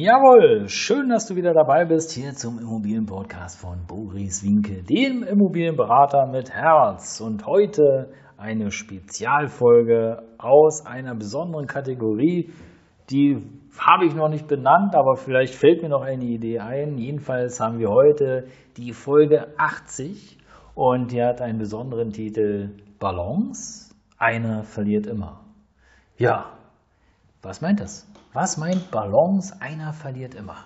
Jawohl, schön, dass du wieder dabei bist hier zum Immobilienpodcast von Boris Winke, dem Immobilienberater mit Herz. Und heute eine Spezialfolge aus einer besonderen Kategorie, die habe ich noch nicht benannt, aber vielleicht fällt mir noch eine Idee ein. Jedenfalls haben wir heute die Folge 80 und die hat einen besonderen Titel Balance. Einer verliert immer. Ja, was meint das? Was meint Balance? Einer verliert immer.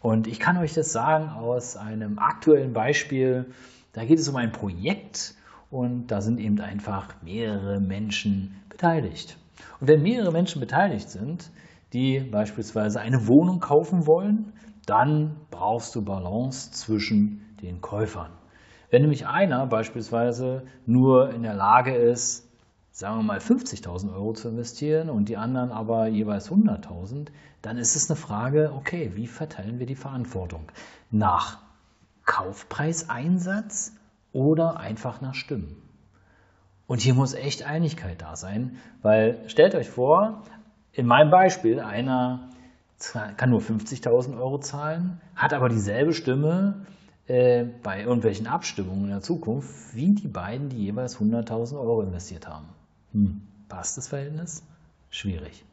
Und ich kann euch das sagen aus einem aktuellen Beispiel. Da geht es um ein Projekt und da sind eben einfach mehrere Menschen beteiligt. Und wenn mehrere Menschen beteiligt sind, die beispielsweise eine Wohnung kaufen wollen, dann brauchst du Balance zwischen den Käufern. Wenn nämlich einer beispielsweise nur in der Lage ist, sagen wir mal 50.000 Euro zu investieren und die anderen aber jeweils 100.000, dann ist es eine Frage, okay, wie verteilen wir die Verantwortung? Nach Kaufpreiseinsatz oder einfach nach Stimmen? Und hier muss echt Einigkeit da sein, weil stellt euch vor, in meinem Beispiel, einer kann nur 50.000 Euro zahlen, hat aber dieselbe Stimme äh, bei irgendwelchen Abstimmungen in der Zukunft wie die beiden, die jeweils 100.000 Euro investiert haben. Hm, passt das Verhältnis? Schwierig.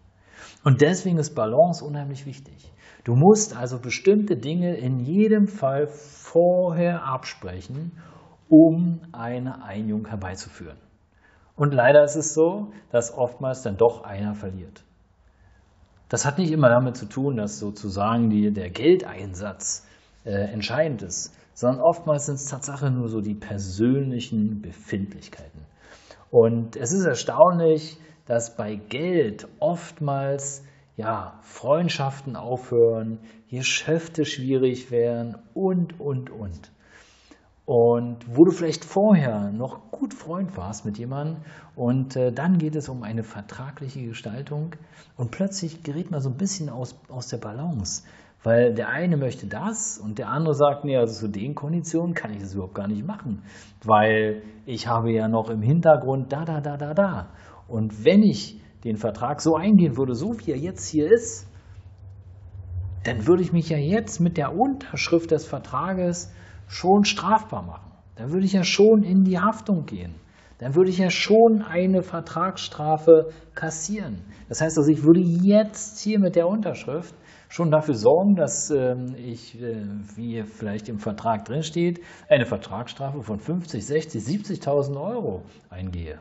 Und deswegen ist Balance unheimlich wichtig. Du musst also bestimmte Dinge in jedem Fall vorher absprechen, um eine Einigung herbeizuführen. Und leider ist es so, dass oftmals dann doch einer verliert. Das hat nicht immer damit zu tun, dass sozusagen die, der Geldeinsatz äh, entscheidend ist, sondern oftmals sind es Tatsache nur so die persönlichen Befindlichkeiten. Und es ist erstaunlich, dass bei Geld oftmals ja, Freundschaften aufhören, Geschäfte schwierig werden und, und, und. Und wo du vielleicht vorher noch gut Freund warst mit jemandem und äh, dann geht es um eine vertragliche Gestaltung und plötzlich gerät man so ein bisschen aus, aus der Balance. Weil der eine möchte das und der andere sagt, nee, also zu den Konditionen kann ich das überhaupt gar nicht machen, weil ich habe ja noch im Hintergrund da, da, da, da, da. Und wenn ich den Vertrag so eingehen würde, so wie er jetzt hier ist, dann würde ich mich ja jetzt mit der Unterschrift des Vertrages schon strafbar machen. Dann würde ich ja schon in die Haftung gehen. Dann würde ich ja schon eine Vertragsstrafe kassieren. Das heißt also, ich würde jetzt hier mit der Unterschrift schon dafür sorgen, dass ähm, ich, äh, wie vielleicht im Vertrag drin steht, eine Vertragsstrafe von 50, 60, 70.000 Euro eingehe.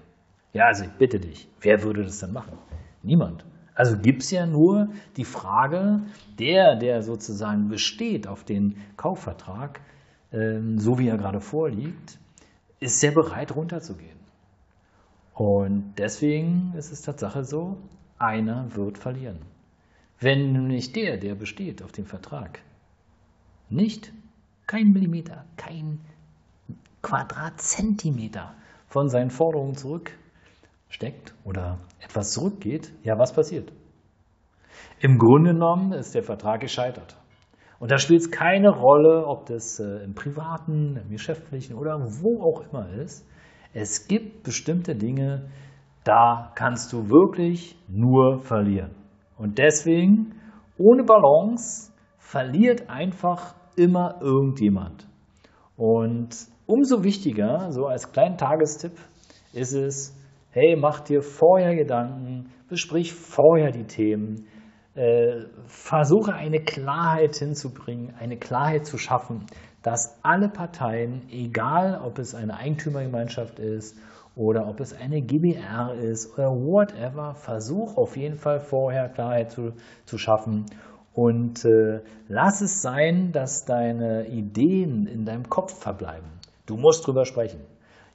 Ja, also ich bitte dich, wer würde das dann machen? Niemand. Also gibt es ja nur die Frage, der, der sozusagen besteht auf den Kaufvertrag, so wie er gerade vorliegt, ist sehr bereit runterzugehen. Und deswegen ist es Tatsache so, einer wird verlieren. Wenn nämlich der, der besteht auf dem Vertrag, nicht kein Millimeter, kein Quadratzentimeter von seinen Forderungen zurücksteckt oder etwas zurückgeht, ja, was passiert? Im Grunde genommen ist der Vertrag gescheitert. Und da spielt es keine Rolle, ob das äh, im privaten, im geschäftlichen oder wo auch immer ist. Es gibt bestimmte Dinge, da kannst du wirklich nur verlieren. Und deswegen, ohne Balance, verliert einfach immer irgendjemand. Und umso wichtiger, so als kleinen Tagestipp, ist es, hey, mach dir vorher Gedanken, besprich vorher die Themen, äh, versuche eine Klarheit hinzubringen, eine Klarheit zu schaffen, dass alle Parteien, egal ob es eine Eigentümergemeinschaft ist oder ob es eine GBR ist oder whatever, versuch auf jeden Fall vorher Klarheit zu, zu schaffen und äh, lass es sein, dass deine Ideen in deinem Kopf verbleiben. Du musst drüber sprechen.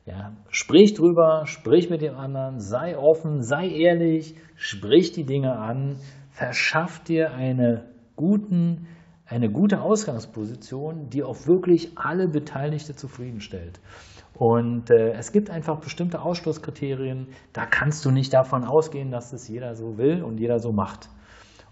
Ja, sprich drüber, sprich mit dem anderen, sei offen, sei ehrlich, sprich die Dinge an, verschaff dir eine guten, eine gute Ausgangsposition, die auch wirklich alle Beteiligten zufriedenstellt. Und äh, es gibt einfach bestimmte Ausschlusskriterien, da kannst du nicht davon ausgehen, dass es jeder so will und jeder so macht.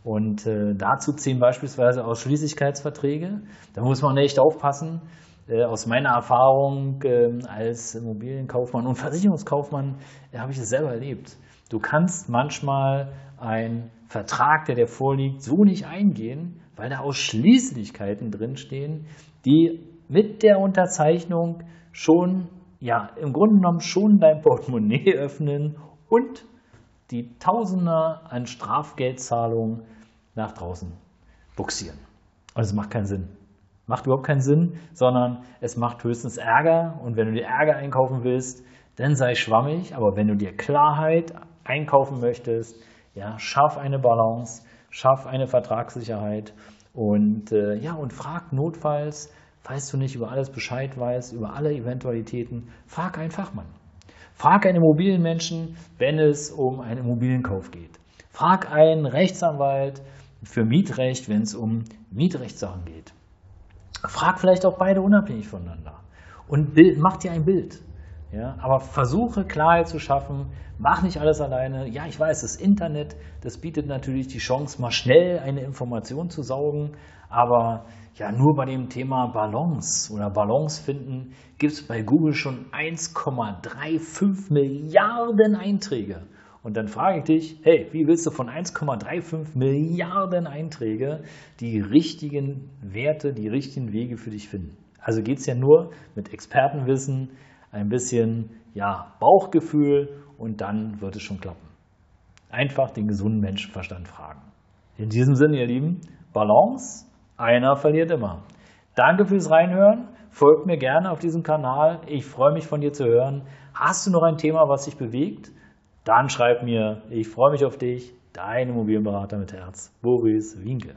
Und äh, dazu ziehen beispielsweise Ausschließlichkeitsverträge. Da muss man echt aufpassen. Äh, aus meiner Erfahrung äh, als Immobilienkaufmann und Versicherungskaufmann äh, habe ich es selber erlebt. Du kannst manchmal einen Vertrag, der dir vorliegt, so nicht eingehen, weil da Ausschließlichkeiten drinstehen, die mit der Unterzeichnung schon, ja, im Grunde genommen schon dein Portemonnaie öffnen und die Tausender an Strafgeldzahlungen nach draußen buxieren. Und es macht keinen Sinn. Macht überhaupt keinen Sinn, sondern es macht höchstens Ärger. Und wenn du dir Ärger einkaufen willst, dann sei schwammig. Aber wenn du dir Klarheit einkaufen möchtest, ja, schaff eine Balance, schaff eine Vertragssicherheit und äh, ja, und frag notfalls, falls du nicht über alles Bescheid weißt, über alle Eventualitäten, frag einen Fachmann. Frag einen Immobilienmenschen, wenn es um einen Immobilienkauf geht. Frag einen Rechtsanwalt für Mietrecht, wenn es um Mietrechtssachen geht. Frag vielleicht auch beide unabhängig voneinander und bild, mach dir ein Bild. Ja, aber versuche Klarheit zu schaffen, mach nicht alles alleine. Ja, ich weiß, das Internet, das bietet natürlich die Chance, mal schnell eine Information zu saugen, aber ja, nur bei dem Thema Balance oder Balance finden gibt es bei Google schon 1,35 Milliarden Einträge. Und dann frage ich dich, hey, wie willst du von 1,35 Milliarden Einträge die richtigen Werte, die richtigen Wege für dich finden? Also geht es ja nur mit Expertenwissen, ein bisschen ja, Bauchgefühl und dann wird es schon klappen. Einfach den gesunden Menschenverstand fragen. In diesem Sinne, ihr Lieben, Balance, einer verliert immer. Danke fürs Reinhören. Folgt mir gerne auf diesem Kanal. Ich freue mich von dir zu hören. Hast du noch ein Thema, was dich bewegt? Dann schreib mir. Ich freue mich auf dich. Dein Immobilienberater mit Herz, Boris Winke.